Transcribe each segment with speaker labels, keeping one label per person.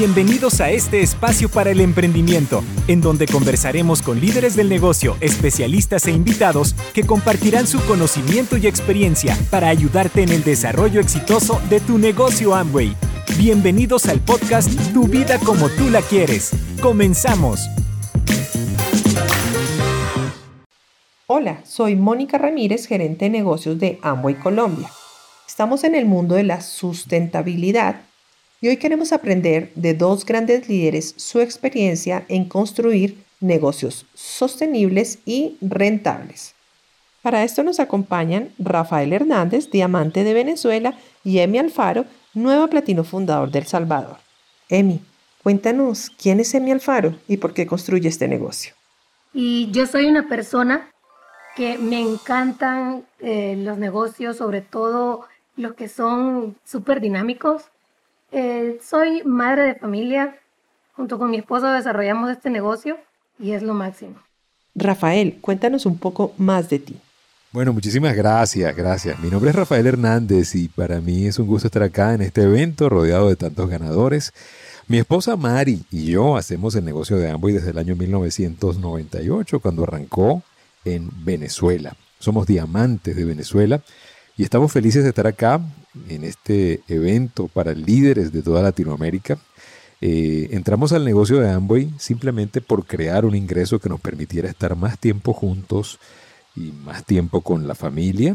Speaker 1: Bienvenidos a este espacio para el emprendimiento, en donde conversaremos con líderes del negocio, especialistas e invitados que compartirán su conocimiento y experiencia para ayudarte en el desarrollo exitoso de tu negocio Amway. Bienvenidos al podcast Tu vida como tú la quieres. Comenzamos.
Speaker 2: Hola, soy Mónica Ramírez, gerente de negocios de Amway Colombia. Estamos en el mundo de la sustentabilidad y hoy queremos aprender de dos grandes líderes su experiencia en construir negocios sostenibles y rentables. Para esto nos acompañan Rafael Hernández, diamante de Venezuela, y Emi Alfaro, nueva platino fundador del Salvador. Emi, cuéntanos quién es Emi Alfaro y por qué construye este negocio.
Speaker 3: Y yo soy una persona que me encantan eh, los negocios, sobre todo los que son súper dinámicos, eh, soy madre de familia. Junto con mi esposo desarrollamos este negocio y es lo máximo.
Speaker 2: Rafael, cuéntanos un poco más de ti.
Speaker 4: Bueno, muchísimas gracias, gracias. Mi nombre es Rafael Hernández y para mí es un gusto estar acá en este evento rodeado de tantos ganadores. Mi esposa Mari y yo hacemos el negocio de Amway desde el año 1998 cuando arrancó en Venezuela. Somos diamantes de Venezuela y estamos felices de estar acá en este evento para líderes de toda Latinoamérica. Eh, entramos al negocio de Amway simplemente por crear un ingreso que nos permitiera estar más tiempo juntos y más tiempo con la familia.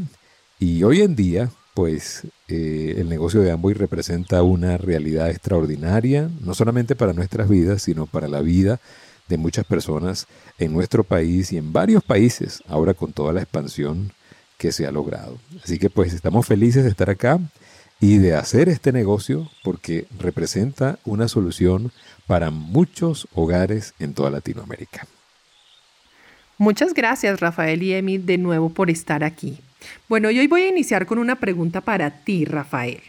Speaker 4: Y hoy en día, pues eh, el negocio de Amway representa una realidad extraordinaria, no solamente para nuestras vidas, sino para la vida de muchas personas en nuestro país y en varios países, ahora con toda la expansión que se ha logrado. Así que pues estamos felices de estar acá y de hacer este negocio porque representa una solución para muchos hogares en toda Latinoamérica.
Speaker 2: Muchas gracias Rafael y Emi de nuevo por estar aquí. Bueno, y hoy voy a iniciar con una pregunta para ti, Rafael.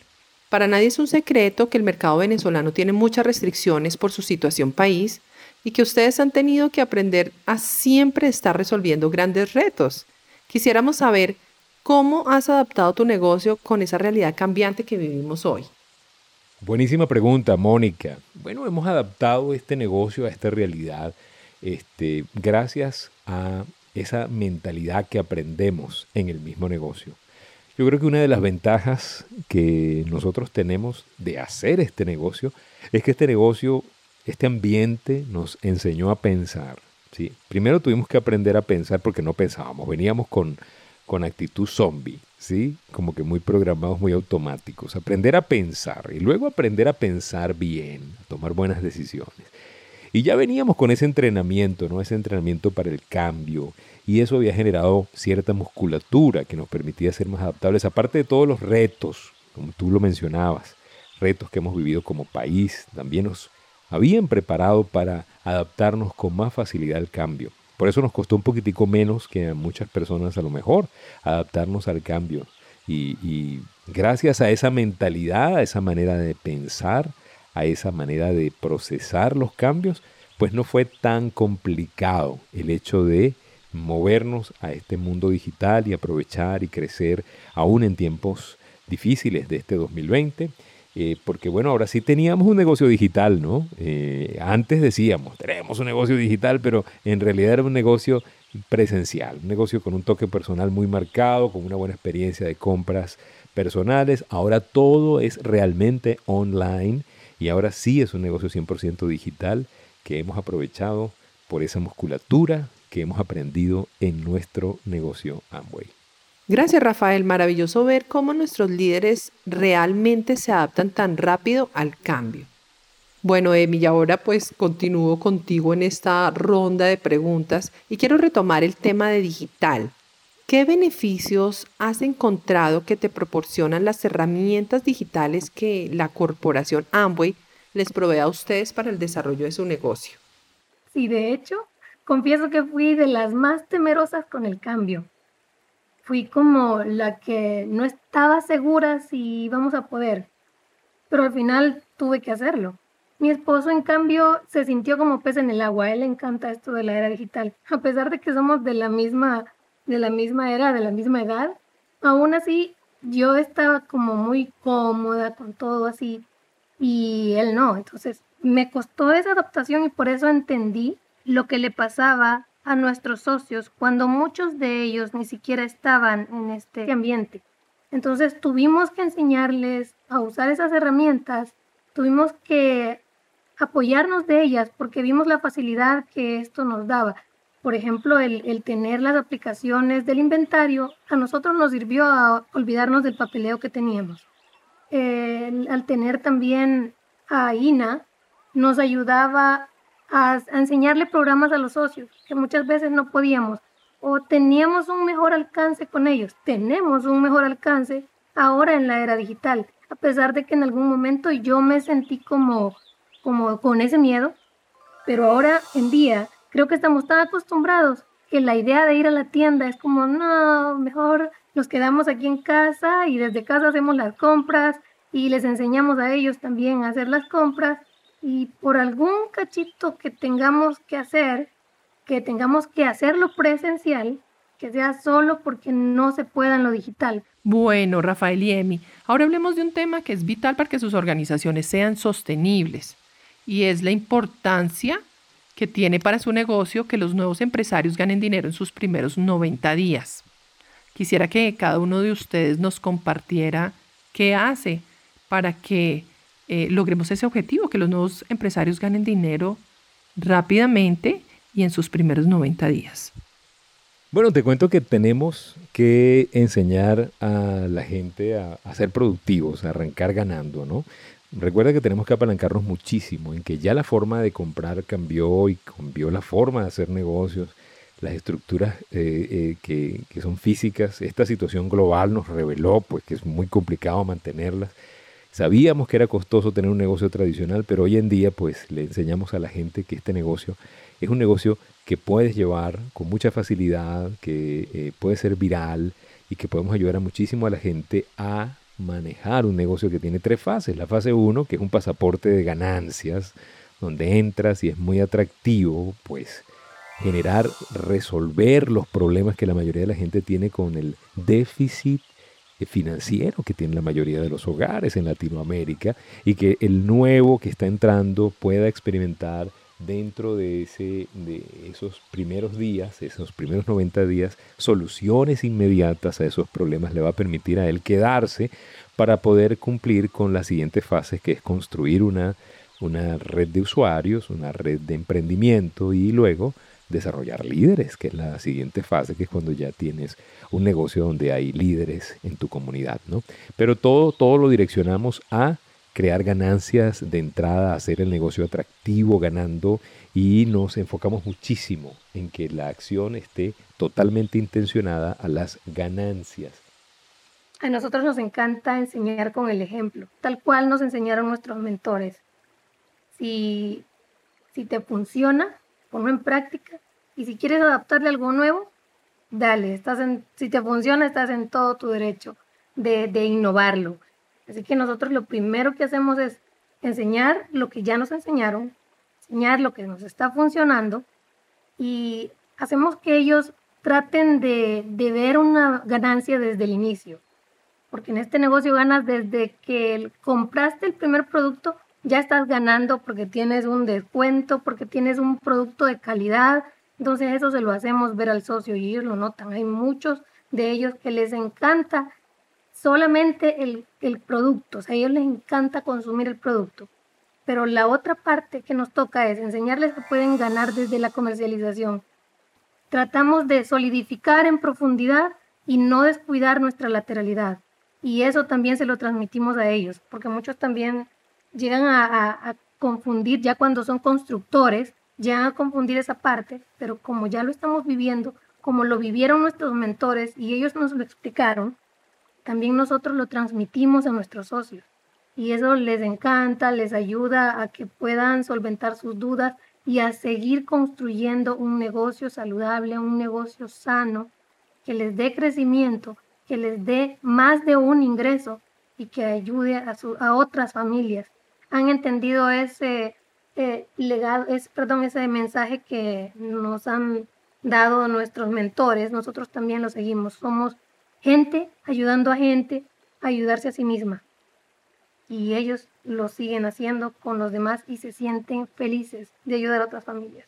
Speaker 2: Para nadie es un secreto que el mercado venezolano tiene muchas restricciones por su situación país y que ustedes han tenido que aprender a siempre estar resolviendo grandes retos. Quisiéramos saber cómo has adaptado tu negocio con esa realidad cambiante que vivimos hoy.
Speaker 4: Buenísima pregunta, Mónica. Bueno, hemos adaptado este negocio a esta realidad este, gracias a esa mentalidad que aprendemos en el mismo negocio. Yo creo que una de las ventajas que nosotros tenemos de hacer este negocio es que este negocio, este ambiente nos enseñó a pensar. Primero tuvimos que aprender a pensar porque no pensábamos, veníamos con, con actitud zombie, ¿sí? como que muy programados, muy automáticos. Aprender a pensar y luego aprender a pensar bien, tomar buenas decisiones. Y ya veníamos con ese entrenamiento, ¿no? Ese entrenamiento para el cambio. Y eso había generado cierta musculatura que nos permitía ser más adaptables, aparte de todos los retos, como tú lo mencionabas, retos que hemos vivido como país, también nos habían preparado para adaptarnos con más facilidad al cambio. Por eso nos costó un poquitico menos que a muchas personas a lo mejor adaptarnos al cambio. Y, y gracias a esa mentalidad, a esa manera de pensar, a esa manera de procesar los cambios, pues no fue tan complicado el hecho de movernos a este mundo digital y aprovechar y crecer aún en tiempos difíciles de este 2020 eh, porque bueno, ahora sí teníamos un negocio digital, ¿no? Eh, antes decíamos, tenemos un negocio digital, pero en realidad era un negocio presencial, un negocio con un toque personal muy marcado, con una buena experiencia de compras personales. Ahora todo es realmente online y ahora sí es un negocio 100% digital que hemos aprovechado por esa musculatura que hemos aprendido en nuestro negocio Amway.
Speaker 2: Gracias Rafael, maravilloso ver cómo nuestros líderes realmente se adaptan tan rápido al cambio. Bueno, Emi, ahora pues continúo contigo en esta ronda de preguntas y quiero retomar el tema de digital. ¿Qué beneficios has encontrado que te proporcionan las herramientas digitales que la corporación Amway les provee a ustedes para el desarrollo de su negocio?
Speaker 3: Sí, de hecho, confieso que fui de las más temerosas con el cambio fui como la que no estaba segura si íbamos a poder, pero al final tuve que hacerlo. Mi esposo, en cambio, se sintió como pez en el agua. A él le encanta esto de la era digital. A pesar de que somos de la misma, de la misma era, de la misma edad, aún así yo estaba como muy cómoda con todo así y él no. Entonces me costó esa adaptación y por eso entendí lo que le pasaba a nuestros socios cuando muchos de ellos ni siquiera estaban en este ambiente. Entonces tuvimos que enseñarles a usar esas herramientas, tuvimos que apoyarnos de ellas porque vimos la facilidad que esto nos daba. Por ejemplo, el, tener las aplicaciones del inventario a nosotros nos sirvió a olvidarnos del papeleo que teníamos. al tener también a INA, nos ayudaba a, a enseñarle programas a los socios, que muchas veces no podíamos o teníamos un mejor alcance con ellos. Tenemos un mejor alcance ahora en la era digital, a pesar de que en algún momento yo me sentí como como con ese miedo, pero ahora en día creo que estamos tan acostumbrados que la idea de ir a la tienda es como, no, mejor nos quedamos aquí en casa y desde casa hacemos las compras y les enseñamos a ellos también a hacer las compras y por algún cachito que tengamos que hacer, que tengamos que hacerlo presencial, que sea solo porque no se pueda en lo digital.
Speaker 2: Bueno, Rafael y Emi, ahora hablemos de un tema que es vital para que sus organizaciones sean sostenibles y es la importancia que tiene para su negocio que los nuevos empresarios ganen dinero en sus primeros 90 días. Quisiera que cada uno de ustedes nos compartiera qué hace para que eh, logremos ese objetivo, que los nuevos empresarios ganen dinero rápidamente y en sus primeros 90 días.
Speaker 4: Bueno, te cuento que tenemos que enseñar a la gente a, ser productivos, a arrancar ganando, ¿no? Recuerda que tenemos que apalancarnos muchísimo en que ya la forma de comprar cambió y cambió la forma de hacer negocios, las estructuras eh, eh, que, que, son físicas. Esta situación global nos reveló pues, que es muy complicado mantenerlas. Sabíamos que era costoso tener un negocio tradicional, pero hoy en día pues le enseñamos a la gente que este negocio es un negocio que puedes llevar con mucha facilidad, que eh, puede ser viral y que podemos ayudar a muchísimo a la gente a manejar un negocio que tiene tres fases. La fase 1, que es un pasaporte de ganancias, donde entras y es muy atractivo, pues generar, resolver los problemas que la mayoría de la gente tiene con el déficit financiero que tiene la mayoría de los hogares en Latinoamérica y que el nuevo que está entrando pueda experimentar dentro de, ese, de esos primeros días, esos primeros 90 días, soluciones inmediatas a esos problemas le va a permitir a él quedarse para poder cumplir con las siguientes fases, que es construir una, una red de usuarios, una red de emprendimiento y luego desarrollar líderes, que es la siguiente fase, que es cuando ya tienes un negocio donde hay líderes en tu comunidad, ¿no? Pero todo, todo lo direccionamos a crear ganancias de entrada, hacer el negocio atractivo ganando y nos enfocamos muchísimo en que la acción esté totalmente intencionada a las ganancias.
Speaker 3: A nosotros nos encanta enseñar con el ejemplo, tal cual nos enseñaron nuestros mentores. Si, si te funciona, ponlo en práctica y si quieres adaptarle algo nuevo, dale, estás si te funciona, estás en todo tu derecho de, de innovarlo Así que nosotros lo primero que hacemos es enseñar lo que ya nos enseñaron, enseñar lo que nos está funcionando y hacemos que ellos traten de, ver una ganancia desde el inicio. Porque en este negocio ganas desde que compraste el primer producto, ya estás ganando porque tienes un descuento, porque tienes un producto de calidad. Entonces eso se lo hacemos ver al socio y ellos lo notan. Hay muchos de ellos que les encanta solamente el, el producto, o sea, a ellos les encanta consumir el producto. Pero la otra parte que nos toca es enseñarles que pueden ganar desde la comercialización. Tratamos de solidificar en profundidad y no descuidar nuestra lateralidad. Y eso también se lo transmitimos a ellos, porque muchos también llegan a, confundir, ya cuando son constructores, llegan a confundir esa parte, pero como ya lo estamos viviendo, como lo vivieron nuestros mentores y ellos nos lo explicaron, también nosotros lo transmitimos a nuestros socios. Y eso les encanta, les ayuda a que puedan solventar sus dudas y a seguir construyendo un negocio saludable, un negocio sano, que les dé crecimiento, que les dé más de un ingreso y que ayude a otras familias. Han entendido ese eh, legado, perdón, ese mensaje que nos han dado nuestros mentores, nosotros también lo seguimos. Somos gente ayudando a gente a ayudarse a sí misma. y ellos lo siguen haciendo con los demás y se sienten felices de ayudar a otras familias.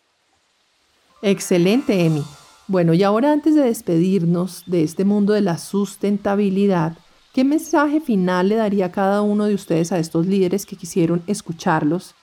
Speaker 2: Excelente, Emi. Bueno, y ahora antes de despedirnos de este mundo de la sustentabilidad, ¿qué mensaje final le daría cada uno de ustedes a estos líderes que quisieron escucharlos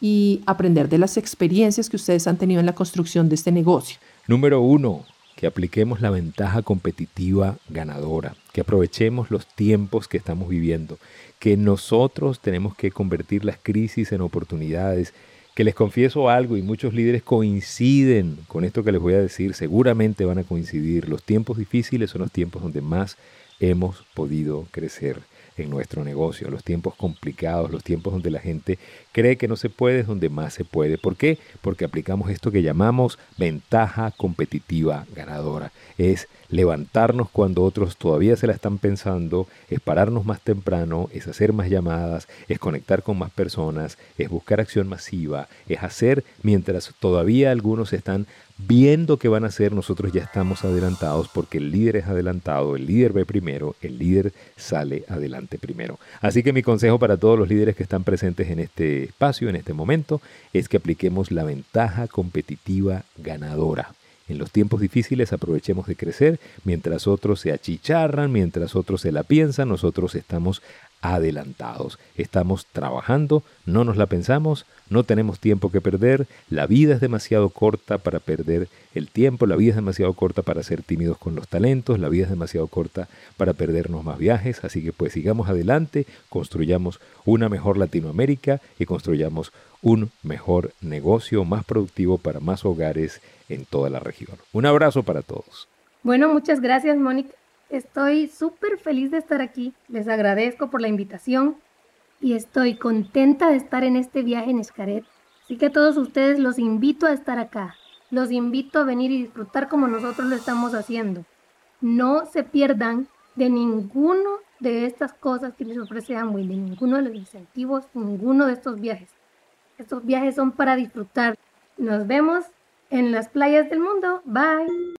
Speaker 2: y aprender de las experiencias que ustedes han tenido en la construcción de este negocio?
Speaker 4: Número uno, que apliquemos la ventaja competitiva ganadora, que aprovechemos los tiempos que estamos viviendo, que nosotros tenemos que convertir las crisis en oportunidades, que les confieso algo y muchos líderes coinciden con esto que les voy a decir, seguramente van a coincidir, los tiempos difíciles son los tiempos donde más hemos podido crecer en nuestro negocio, los tiempos complicados, los tiempos donde la gente cree que no se puede, es donde más se puede. ¿Por qué? Porque aplicamos esto que llamamos ventaja competitiva ganadora. Es levantarnos cuando otros todavía se la están pensando, es pararnos más temprano, es hacer más llamadas, es conectar con más personas, es buscar acción masiva, es hacer mientras todavía algunos están viendo qué van a hacer, nosotros ya estamos adelantados porque el líder es adelantado, el líder ve primero, el líder sale adelante primero. Así que mi consejo para todos los líderes que están presentes en este espacio, en este momento, es que apliquemos la ventaja competitiva ganadora. En los tiempos difíciles aprovechemos de crecer, mientras otros se achicharran, mientras otros se la piensan, nosotros estamos adelantados. Estamos trabajando, no nos la pensamos, no tenemos tiempo que perder, la vida es demasiado corta para perder el tiempo, la vida es demasiado corta para ser tímidos con los talentos, la vida es demasiado corta para perdernos más viajes, así que pues sigamos adelante, construyamos una mejor Latinoamérica y construyamos un mejor negocio más productivo para más hogares en toda la región. Un abrazo para todos.
Speaker 3: Bueno, muchas gracias, Mónica. Estoy súper feliz de estar aquí. Les agradezco por la invitación y estoy contenta de estar en este viaje en Escaret. Así que a todos ustedes los invito a estar acá. Los invito a venir y disfrutar como nosotros lo estamos haciendo. No se pierdan de ninguno de estas cosas que les ofrece Amway, de ninguno de los incentivos, ninguno de estos viajes. Estos viajes son para disfrutar. Nos vemos en las playas del mundo. Bye.